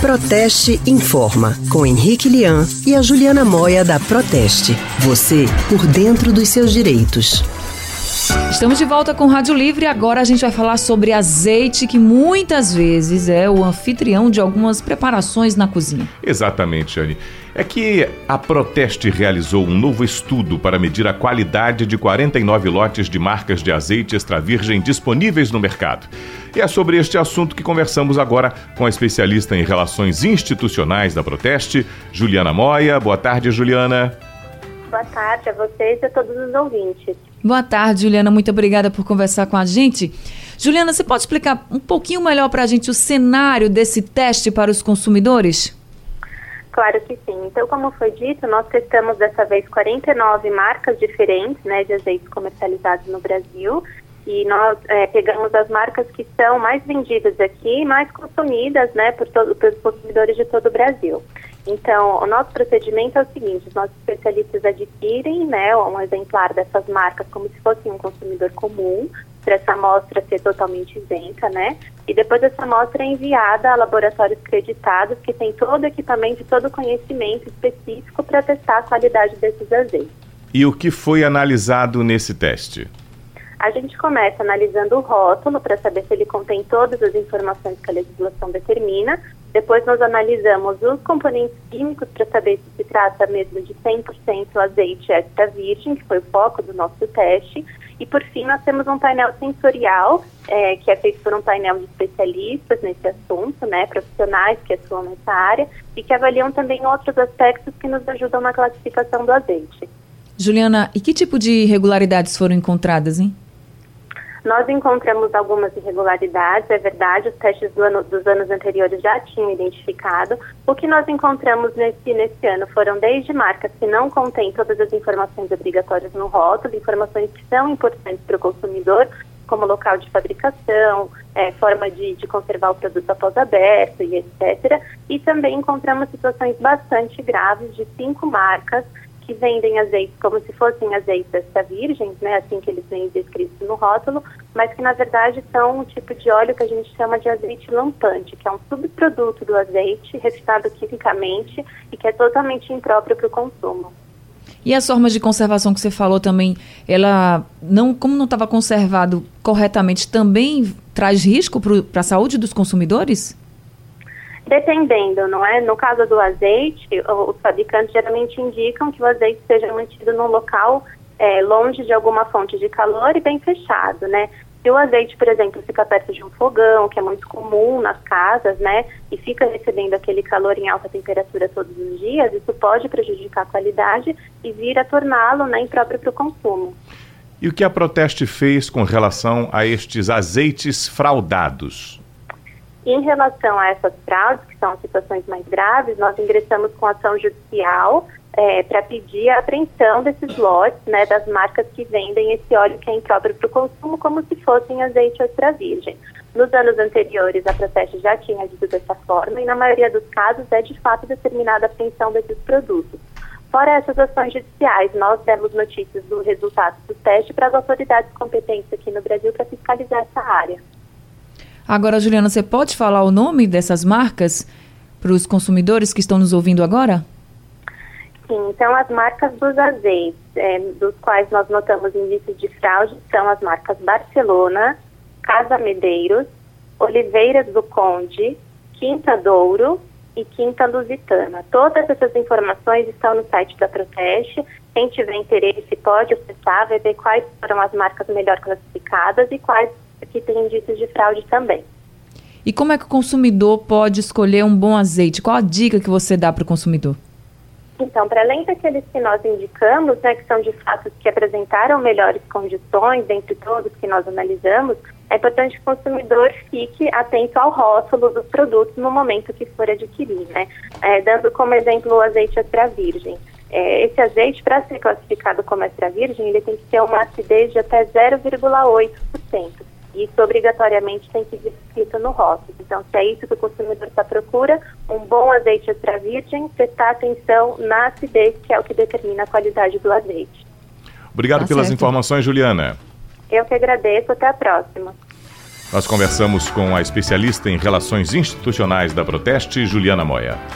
Proteste Informa, com Henrique Lian e a Juliana Moia da Proteste. Você por dentro dos seus direitos. Estamos de volta com Rádio Livre agora a gente vai falar sobre azeite, que muitas vezes é o anfitrião de algumas preparações na cozinha. Exatamente, Anne. É que a Proteste realizou um novo estudo para medir a qualidade de 49 lotes de marcas de azeite extra virgem disponíveis no mercado. E é sobre este assunto que conversamos agora com a especialista em relações institucionais da Proteste, Juliana Moia. Boa tarde, Juliana. Boa tarde a vocês e a todos os ouvintes. Boa tarde, Juliana. Muito obrigada por conversar com a gente. Juliana, você pode explicar um pouquinho melhor para a gente o cenário desse teste para os consumidores? Claro que sim. Então, como foi dito, nós testamos dessa vez 49 marcas diferentes né, de azeites comercializados no Brasil e nós é, pegamos as marcas que são mais vendidas aqui, mais consumidas né, por todo, pelos consumidores de todo o Brasil. Então, o nosso procedimento é o seguinte: os nossos especialistas adquirem né, um exemplar dessas marcas como se fosse um consumidor comum, para essa amostra ser totalmente isenta, né? E depois essa amostra é enviada a laboratórios creditados que têm todo o equipamento e todo o conhecimento específico para testar a qualidade desses azeites. E o que foi analisado nesse teste? A gente começa analisando o rótulo para saber se ele contém todas as informações que a legislação determina, depois nós analisamos os componentes químicos para saber se se trata mesmo de 100% azeite extra virgem, que foi o foco do nosso teste. E por fim, nós temos um painel sensorial, é, que é feito por um painel de especialistas nesse assunto, né, profissionais que atuam nessa área, e que avaliam também outros aspectos que nos ajudam na classificação do azeite. Juliana, e que tipo de irregularidades foram encontradas, hein? Nós encontramos algumas irregularidades, é verdade, os testes do ano, dos anos anteriores já tinham identificado. O que nós encontramos nesse, nesse ano foram desde marcas que não contêm todas as informações obrigatórias no rótulo, informações que são importantes para o consumidor, como local de fabricação, é, forma de, de, conservar o produto após aberto e etc. E também encontramos situações bastante graves de cinco marcas que vendem azeites como se fossem azeites extra virgens, né, assim que eles vêm descritos no rótulo, mas que na verdade são um tipo de óleo que a gente chama de azeite lampante, que é um subproduto do azeite refinado quimicamente e que é totalmente impróprio para o consumo. E as formas de conservação que você falou também, ela não, como não estava conservado corretamente, também traz risco para a saúde dos consumidores? Dependendo, não é? No caso do azeite, os fabricantes geralmente indicam que o azeite seja mantido num local é, longe de alguma fonte de calor e bem fechado, né? Se o azeite, por exemplo, fica perto de um fogão, que é muito comum nas casas, né, e fica recebendo aquele calor em alta temperatura todos os dias, isso pode prejudicar a qualidade e vir a torná-lo né, impróprio para o consumo. E o que a Proteste fez com relação a estes azeites fraudados? Em relação a essas fraudes, que são situações mais graves, nós ingressamos com ação judicial é, para pedir a apreensão desses lotes, né, das marcas que vendem esse óleo que é impróprio para o consumo, como se fossem azeite extra virgem. Nos anos anteriores, a Proteste já tinha agido dessa forma e, na maioria dos casos, é de fato determinada a apreensão desses produtos. Fora essas ações judiciais, nós demos notícias do resultado do teste para as autoridades competentes aqui no Brasil para fiscalizar essa área. Agora, Juliana, você pode falar o nome dessas marcas para os consumidores que estão nos ouvindo agora? Sim, então as marcas dos azeites, é, dos quais nós notamos indícios de fraude, são as marcas Barcelona, Casa Medeiros, Oliveiras do Conde, Quinta Douro e Quinta Lusitana. Todas essas informações estão no site da Proteste. Quem tiver interesse pode acessar, ver quais foram as marcas melhor classificadas e quais que tem indícios de fraude também. E como é que o consumidor pode escolher um bom azeite? Qual a dica que você dá para o consumidor? Então, para além daqueles que nós indicamos, né, que são de fato que apresentaram melhores condições, dentre todos que nós analisamos, é importante que o consumidor fique atento ao rótulo dos produtos no momento que for adquirir, né? É, dando como exemplo o azeite extra virgem. É, esse azeite, para ser classificado como extra virgem, ele tem que ter uma acidez de até 0,8%. Isso obrigatoriamente tem que vir escrito no rótulo. Então, se é isso que o consumidor está procura, um bom azeite extra virgem, prestar atenção na acidez, que é o que determina a qualidade do azeite. Obrigado tá pelas certo. informações, Juliana. Eu que agradeço. Até a próxima. Nós conversamos com a especialista em relações institucionais da Proteste, Juliana Moya.